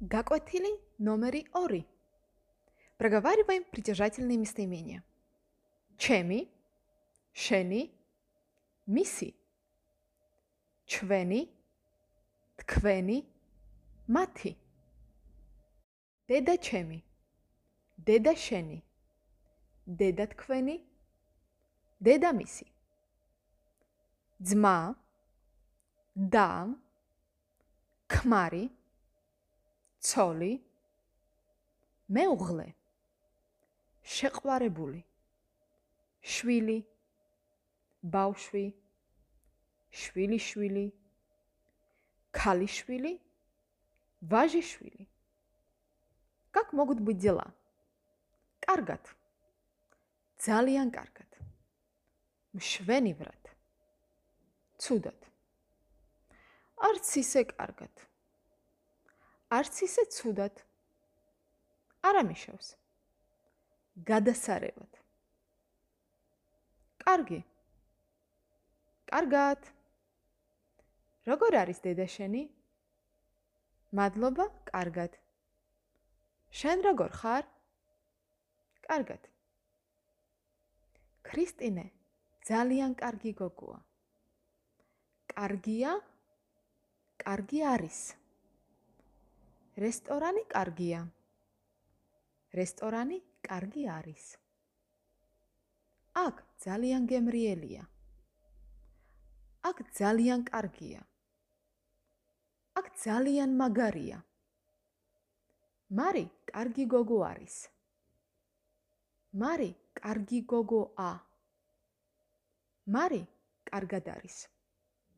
Გაკვეთილი ნომერი 2. Проговариваем притяжательные местоимения. ჩემი, შენი, მისი, ჩვენი, თქვენი, მათი. დედა ჩემი, დედა შენი, დედა თქვენი, დედა მისი. ძმა, და, ქმარი, ცოლი, მეუღლე, შეყვარებული, შვილი, ბავშვი, შვილიშვილი, ქალიშვილი, ვაჟიშვილი. Как могут быть дела? კარგად. ძალიან კარგად. მშვენივრად. ცუდად. არც ისე კარგად. არც ისე ცუდად. არამიშავს. გადასარევად. კარგი. კარგად. როგორ არის დედა შენი? მადლობა, კარგად. შენ როგორ ხარ? კარგად. ქრისტინე ძალიან კარგი გოგოა. კარგია? კარგი არის. რესტორანი კარგია. რესტორანი კარგი არის. აქ ძალიან გემრიელია. აქ ძალიან კარგია. აქ ძალიან მაგარია. მარი კარგი გოგო არის. მარი კარგი გოგოა. მარი კარგად არის.